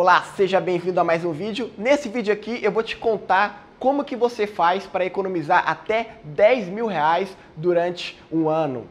Olá, seja bem-vindo a mais um vídeo. Nesse vídeo aqui eu vou te contar como que você faz para economizar até 10 mil reais durante um ano.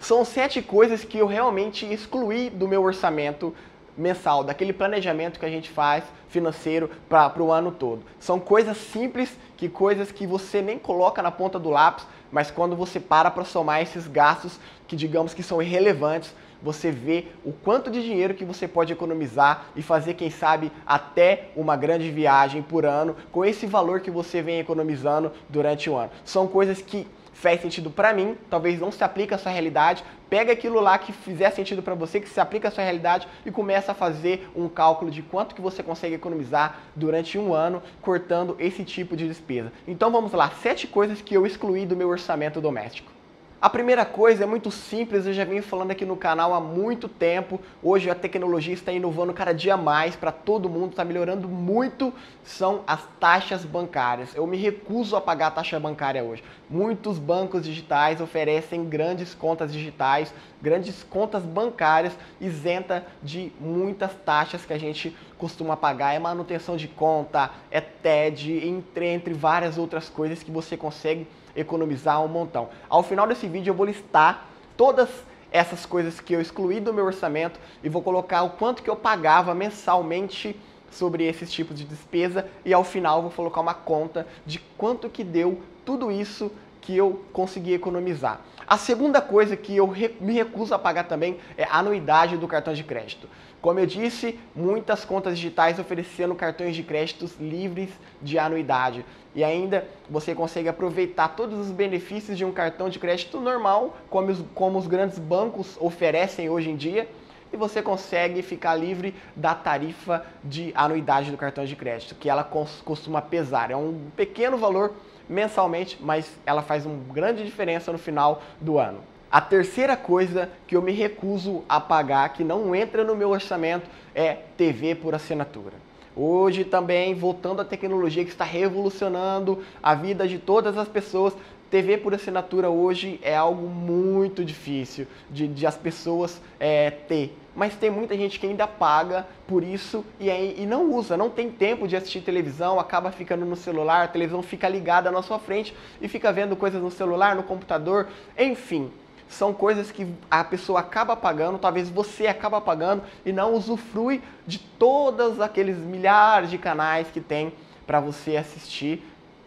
São sete coisas que eu realmente excluí do meu orçamento mensal, daquele planejamento que a gente faz financeiro para o ano todo. São coisas simples, que coisas que você nem coloca na ponta do lápis, mas quando você para para somar esses gastos que digamos que são irrelevantes, você vê o quanto de dinheiro que você pode economizar e fazer, quem sabe, até uma grande viagem por ano com esse valor que você vem economizando durante o ano. São coisas que faz sentido para mim, talvez não se aplique à sua realidade, pega aquilo lá que fizer sentido para você, que se aplica à sua realidade e começa a fazer um cálculo de quanto que você consegue economizar durante um ano cortando esse tipo de despesa. Então vamos lá, sete coisas que eu excluí do meu orçamento doméstico. A primeira coisa é muito simples, eu já venho falando aqui no canal há muito tempo. Hoje a tecnologia está inovando cada dia mais para todo mundo, está melhorando muito. São as taxas bancárias. Eu me recuso a pagar a taxa bancária hoje. Muitos bancos digitais oferecem grandes contas digitais, grandes contas bancárias isenta de muitas taxas que a gente costuma pagar. É manutenção de conta, é TED, entre, entre várias outras coisas que você consegue economizar um montão. Ao final desse vídeo eu vou listar todas essas coisas que eu excluí do meu orçamento e vou colocar o quanto que eu pagava mensalmente sobre esses tipos de despesa e ao final vou colocar uma conta de quanto que deu tudo isso que eu consegui economizar. A segunda coisa que eu me recuso a pagar também é a anuidade do cartão de crédito. Como eu disse, muitas contas digitais oferecendo cartões de créditos livres de anuidade. E ainda você consegue aproveitar todos os benefícios de um cartão de crédito normal, como os, como os grandes bancos oferecem hoje em dia e você consegue ficar livre da tarifa de anuidade do cartão de crédito, que ela costuma pesar. É um pequeno valor mensalmente, mas ela faz uma grande diferença no final do ano. A terceira coisa que eu me recuso a pagar, que não entra no meu orçamento, é TV por assinatura. Hoje também, voltando à tecnologia que está revolucionando a vida de todas as pessoas, TV por assinatura hoje é algo muito difícil de, de as pessoas é, ter. Mas tem muita gente que ainda paga por isso e, e não usa, não tem tempo de assistir televisão, acaba ficando no celular, a televisão fica ligada na sua frente e fica vendo coisas no celular, no computador, enfim são coisas que a pessoa acaba pagando, talvez você acaba pagando e não usufrui de todos aqueles milhares de canais que tem para você assistir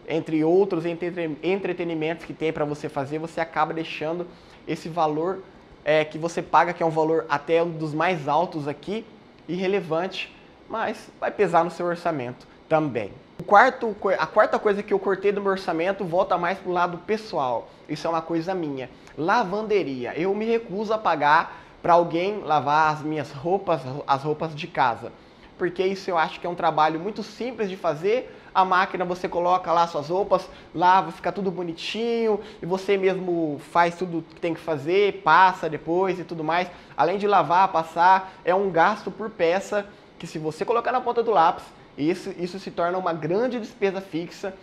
entre outros entretenimentos que tem para você fazer, você acaba deixando esse valor é, que você paga, que é um valor até um dos mais altos aqui, irrelevante, mas vai pesar no seu orçamento também. O quarto, a quarta coisa que eu cortei do meu orçamento volta mais para o lado pessoal. Isso é uma coisa minha. Lavanderia. Eu me recuso a pagar para alguém lavar as minhas roupas, as roupas de casa. Porque isso eu acho que é um trabalho muito simples de fazer, a máquina você coloca lá suas roupas, lava, fica tudo bonitinho e você mesmo faz tudo que tem que fazer, passa depois e tudo mais. Além de lavar, passar, é um gasto por peça que se você colocar na ponta do lápis, isso, isso se torna uma grande despesa fixa.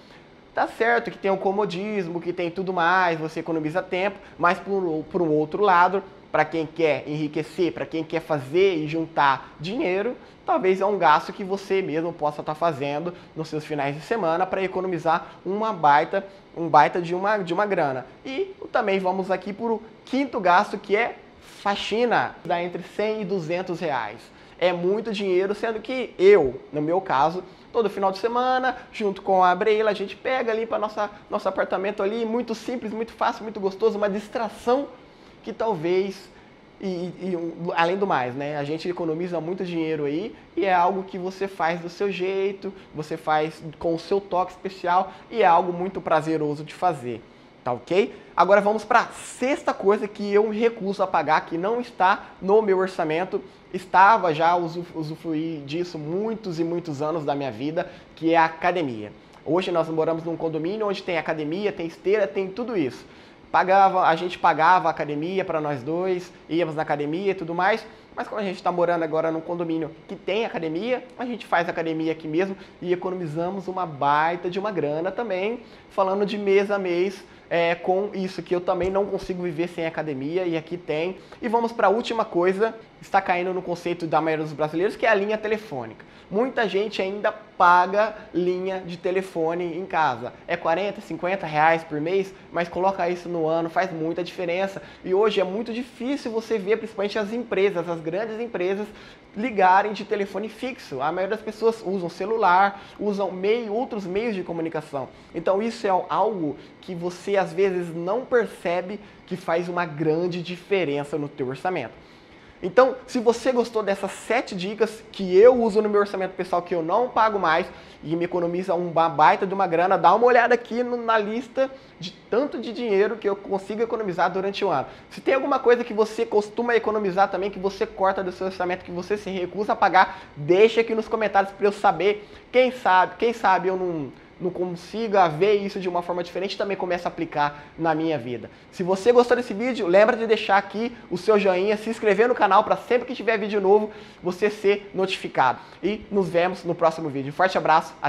Tá certo que tem o comodismo, que tem tudo mais, você economiza tempo, mas por, por um outro lado, para quem quer enriquecer, para quem quer fazer e juntar dinheiro, talvez é um gasto que você mesmo possa estar tá fazendo nos seus finais de semana para economizar uma baita, um baita de uma, de uma grana. E também vamos aqui para o quinto gasto que é faxina, dá entre 100 e 200 reais. É muito dinheiro, sendo que eu, no meu caso, todo final de semana, junto com a Breila, a gente pega ali para nossa nosso apartamento ali, muito simples, muito fácil, muito gostoso, uma distração que talvez e, e, além do mais, né? A gente economiza muito dinheiro aí e é algo que você faz do seu jeito, você faz com o seu toque especial e é algo muito prazeroso de fazer, tá ok? Agora vamos para a sexta coisa que eu me recuso a pagar, que não está no meu orçamento, estava já usufruir disso muitos e muitos anos da minha vida, que é a academia. Hoje nós moramos num condomínio onde tem academia, tem esteira, tem tudo isso. Pagava, a gente pagava a academia para nós dois, íamos na academia e tudo mais. Mas como a gente está morando agora num condomínio que tem academia, a gente faz academia aqui mesmo e economizamos uma baita de uma grana também, falando de mês a mês é, com isso, que eu também não consigo viver sem academia e aqui tem. E vamos para a última coisa, está caindo no conceito da maioria dos brasileiros, que é a linha telefônica. Muita gente ainda paga linha de telefone em casa. É 40, 50 reais por mês, mas coloca isso no ano, faz muita diferença. E hoje é muito difícil você ver, principalmente as empresas, as grandes empresas, ligarem de telefone fixo. A maioria das pessoas usam celular, usam meio, outros meios de comunicação. Então isso é algo que você às vezes não percebe que faz uma grande diferença no teu orçamento. Então, se você gostou dessas sete dicas que eu uso no meu orçamento pessoal, que eu não pago mais e me economiza uma baita de uma grana, dá uma olhada aqui no, na lista de tanto de dinheiro que eu consigo economizar durante o ano. Se tem alguma coisa que você costuma economizar também, que você corta do seu orçamento, que você se recusa a pagar, deixa aqui nos comentários para eu saber. Quem sabe, quem sabe eu não não consiga ver isso de uma forma diferente, também começa a aplicar na minha vida. Se você gostou desse vídeo, lembra de deixar aqui o seu joinha, se inscrever no canal para sempre que tiver vídeo novo, você ser notificado. E nos vemos no próximo vídeo. Forte abraço, até